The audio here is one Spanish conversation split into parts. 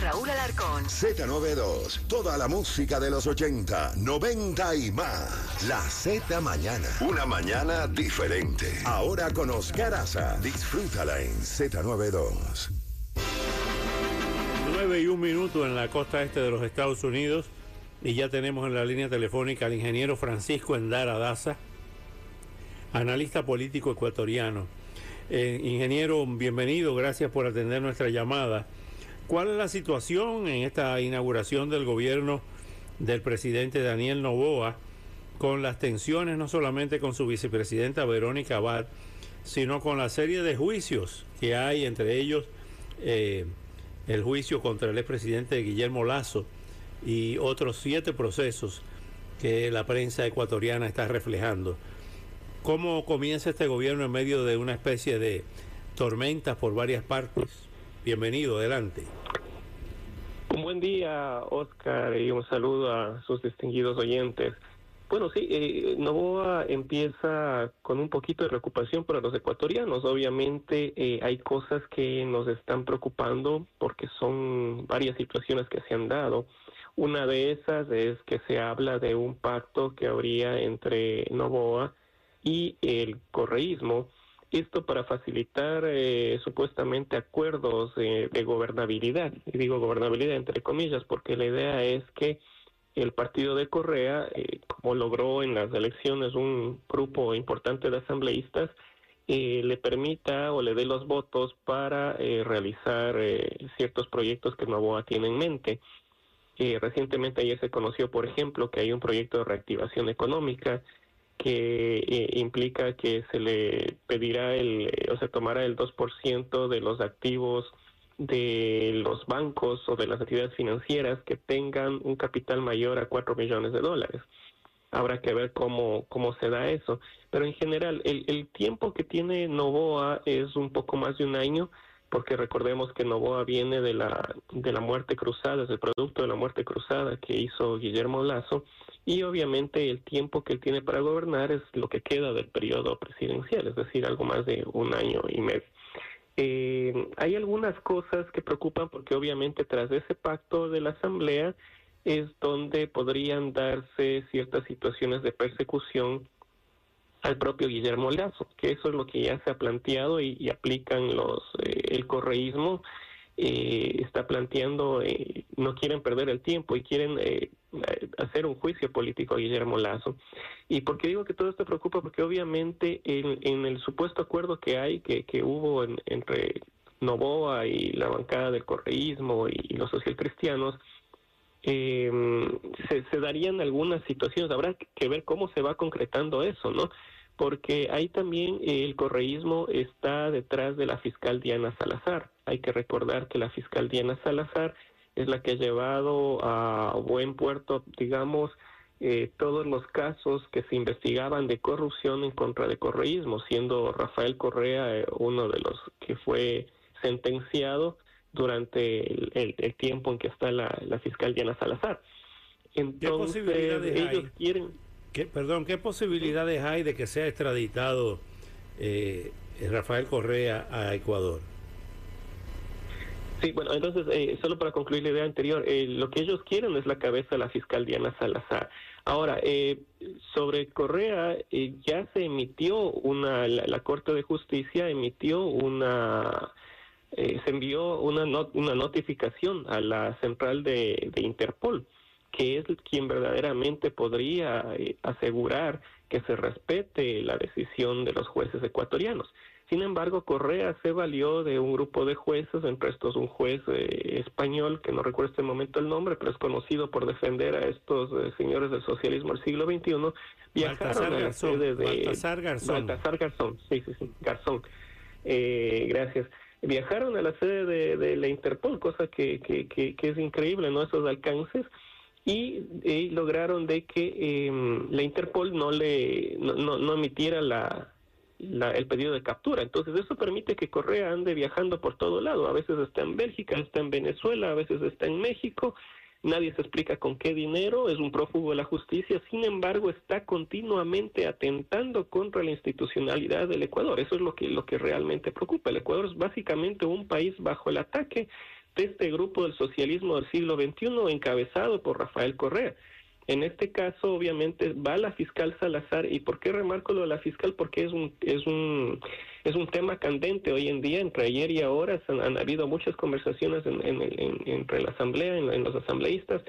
Raúl Alarcón. Z92, toda la música de los 80, 90 y más. La Z Mañana. Una mañana diferente. Ahora con Oscar Aza. Disfrútala en Z92. 9 y un minuto en la costa este de los Estados Unidos y ya tenemos en la línea telefónica al ingeniero Francisco Endara Daza, analista político ecuatoriano. Eh, ingeniero, bienvenido, gracias por atender nuestra llamada. ¿Cuál es la situación en esta inauguración del gobierno del presidente Daniel Novoa con las tensiones no solamente con su vicepresidenta Verónica Abad, sino con la serie de juicios que hay, entre ellos eh, el juicio contra el expresidente Guillermo Lazo y otros siete procesos que la prensa ecuatoriana está reflejando? ¿Cómo comienza este gobierno en medio de una especie de tormentas por varias partes? Bienvenido, adelante. Un buen día, Oscar, y un saludo a sus distinguidos oyentes. Bueno, sí, eh, Novoa empieza con un poquito de preocupación para los ecuatorianos. Obviamente eh, hay cosas que nos están preocupando porque son varias situaciones que se han dado. Una de esas es que se habla de un pacto que habría entre Novoa y el correísmo esto para facilitar eh, supuestamente acuerdos de gobernabilidad. Y digo gobernabilidad entre comillas porque la idea es que el partido de Correa, eh, como logró en las elecciones un grupo importante de asambleístas, eh, le permita o le dé los votos para realizar ciertos proyectos que Novoa tiene en mente. recientemente ayer se conoció, por ejemplo, que hay un proyecto de reactivación económica que eh, implica que se le pedirá el, o se tomará el 2% de los activos de los bancos o de las actividades financieras que tengan un capital mayor a 4 millones de dólares. Habrá que ver cómo, cómo se da eso. Pero en general, el, el tiempo que tiene Novoa es un poco más de un año, porque recordemos que Novoa viene de la, de la muerte cruzada, es el producto de la muerte cruzada que hizo Guillermo Lazo, y obviamente el tiempo que él tiene para gobernar es lo que queda del periodo presidencial, es decir, algo más de un año y medio. Eh, hay algunas cosas que preocupan porque obviamente tras ese pacto de la Asamblea es donde podrían darse ciertas situaciones de persecución al propio Guillermo Lazo, que eso es lo que ya se ha planteado y, aplican los eh, el correísmo eh, está planteando, eh, no quieren perder el tiempo y quieren eh, hacer un juicio político a Guillermo Lazo. ¿Y por qué digo que todo esto preocupa? Porque obviamente en, el supuesto acuerdo que hay, que, que hubo entre Novoa y la bancada del correísmo y, los socialcristianos, eh, se, se darían algunas situaciones, habrá que ver cómo se va concretando eso, ¿no? Porque ahí también el correísmo está detrás de la fiscal Diana Salazar. Hay que recordar que la fiscal Diana Salazar es la que ha llevado a buen puerto, digamos, eh, todos los casos que se investigaban de corrupción en contra de correísmo, siendo Rafael Correa eh, uno de los que fue sentenciado durante el, tiempo en que está la, fiscal Diana Salazar. Entonces, ellos quieren perdón, ¿qué posibilidades hay de que sea extraditado eh, Rafael Correa a Ecuador? Sí, bueno, entonces, eh, solo para concluir la idea anterior, eh, lo que ellos quieren es la cabeza de la fiscal Diana Salazar. Ahora, sobre Correa, ya se emitió una, la, Corte de Justicia emitió una, se envió una, una notificación a la central de Interpol que es quien verdaderamente podría eh, asegurar que se respete la decisión de los jueces ecuatorianos. Sin embargo, Correa se valió de un grupo de jueces, entre estos un juez eh, español, que no recuerdo este momento el nombre, pero es conocido por defender a estos eh, señores del socialismo del siglo XXI, viajaron a la sede de... Baltasar Garzón. Baltasar Garzón, sí, sí, sí, Garzón. gracias. Viajaron a la sede de, la Interpol, cosa que, que, que, que es increíble, ¿no? Esos alcances y lograron de que em, la Interpol no le no, no, emitiera la, el pedido de captura. Entonces eso permite que Correa ande viajando por todo lado. A veces está en Bélgica, está en Venezuela, a veces está en México. Nadie se explica con qué dinero, es un prófugo de la justicia, sin embargo está continuamente atentando contra la institucionalidad del Ecuador. Eso es lo que, lo que realmente preocupa. El Ecuador es básicamente un país bajo el ataque este grupo del socialismo del siglo XXI encabezado por Rafael Correa. En este caso, obviamente, va la fiscal Salazar. ¿Y por qué remarco lo de la fiscal? Porque es un, es un, es un tema candente hoy en día. Entre ayer y ahora han, habido muchas conversaciones entre la asamblea, en, los asambleístas,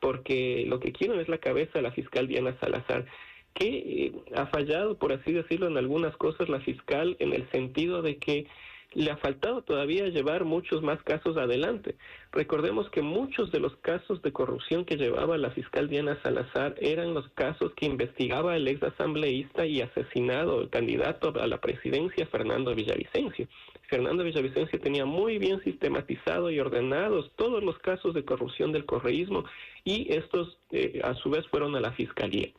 porque lo que quieren es la cabeza de la fiscal Diana Salazar que eh, ha fallado, por así decirlo, en algunas cosas la fiscal en el sentido de que le ha faltado todavía llevar muchos más casos adelante. Recordemos que muchos de los casos de corrupción que llevaba la fiscal Diana Salazar eran los casos que investigaba el ex asambleísta y asesinado el candidato a la presidencia Fernando Villavicencio. Fernando Villavicencio tenía muy bien sistematizado y ordenados todos los casos de corrupción del correísmo y estos eh, a su vez fueron a la fiscalía.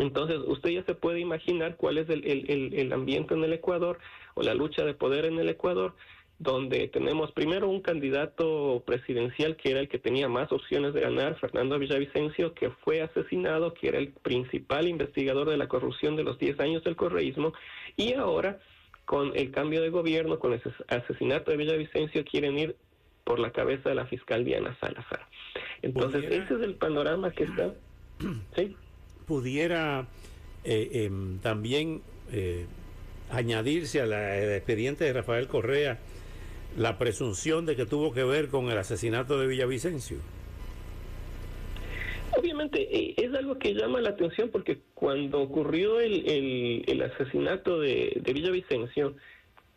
Entonces, usted ya se puede imaginar cuál es el, el, el, ambiente en el Ecuador o la lucha de poder en el Ecuador, donde tenemos primero un candidato presidencial que era el que tenía más opciones de ganar, Fernando Villavicencio, que fue asesinado, que era el principal investigador de la corrupción de los 10 años del correísmo, y ahora, con el cambio de gobierno, con el asesinato de Villavicencio, quieren ir por la cabeza de la fiscal Diana Salazar. Entonces, ese es el panorama que está. ¿Sí? Pudiera eh, em, también eh, añadirse al expediente de Rafael Correa la presunción de que tuvo que ver con el asesinato de Villavicencio? Obviamente eh, es algo que llama la atención porque cuando ocurrió el, el, asesinato de, de, Villavicencio,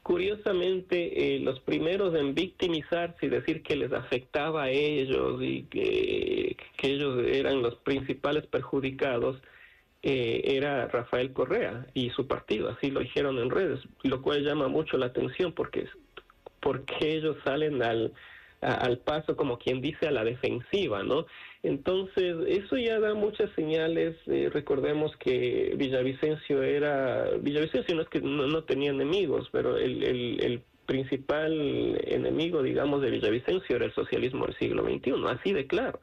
curiosamente los primeros en victimizarse y decir que les afectaba a ellos y que que ellos eran los principales perjudicados eh, era Rafael Correa y su partido, así lo dijeron en redes, lo cual llama mucho la atención porque, porque ellos salen al, al paso como quien dice a la defensiva, ¿no? Entonces, eso ya da muchas señales. Eh, recordemos que Villavicencio era, Villavicencio no es que no, tenía enemigos, pero el, el, el, principal enemigo, digamos, de Villavicencio era el socialismo del siglo XXI, así de claro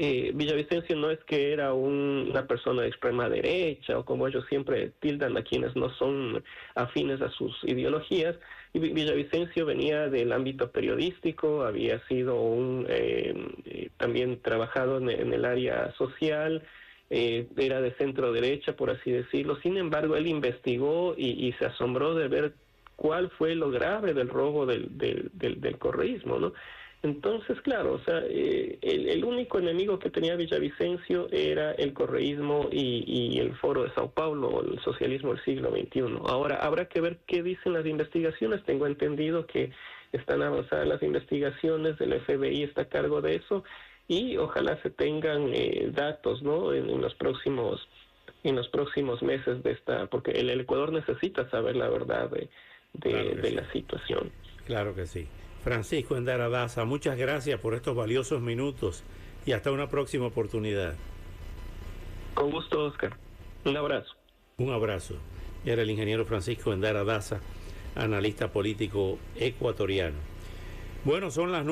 eh, Villavicencio no es que era una persona de extrema derecha o como ellos siempre tildan a quienes no son afines a sus ideologías. Y Villavicencio venía del ámbito periodístico, había sido un eh, eh, también trabajado en, el área social, eh, era de centro derecha, por así decirlo. Sin embargo, él investigó y, se asombró de ver cuál fue lo grave del robo del, del, del, del correísmo, ¿no? Entonces, claro, o sea, eh, el, único enemigo que tenía Villavicencio era el correísmo y, el foro de Sao Paulo, el socialismo del siglo XXI. Ahora, habrá que ver qué dicen las investigaciones. Tengo entendido que están avanzadas las investigaciones, del FBI está a cargo de eso y ojalá se tengan eh, datos, ¿no? En, los próximos en los próximos meses de esta, porque el, Ecuador necesita saber la verdad de, de, la situación. Claro que sí. Francisco Endaradaza, muchas gracias por estos valiosos minutos y hasta una próxima oportunidad. Con gusto, Oscar. Un abrazo. Un abrazo. Era el ingeniero Francisco Endaradaza, analista político ecuatoriano. Bueno, son las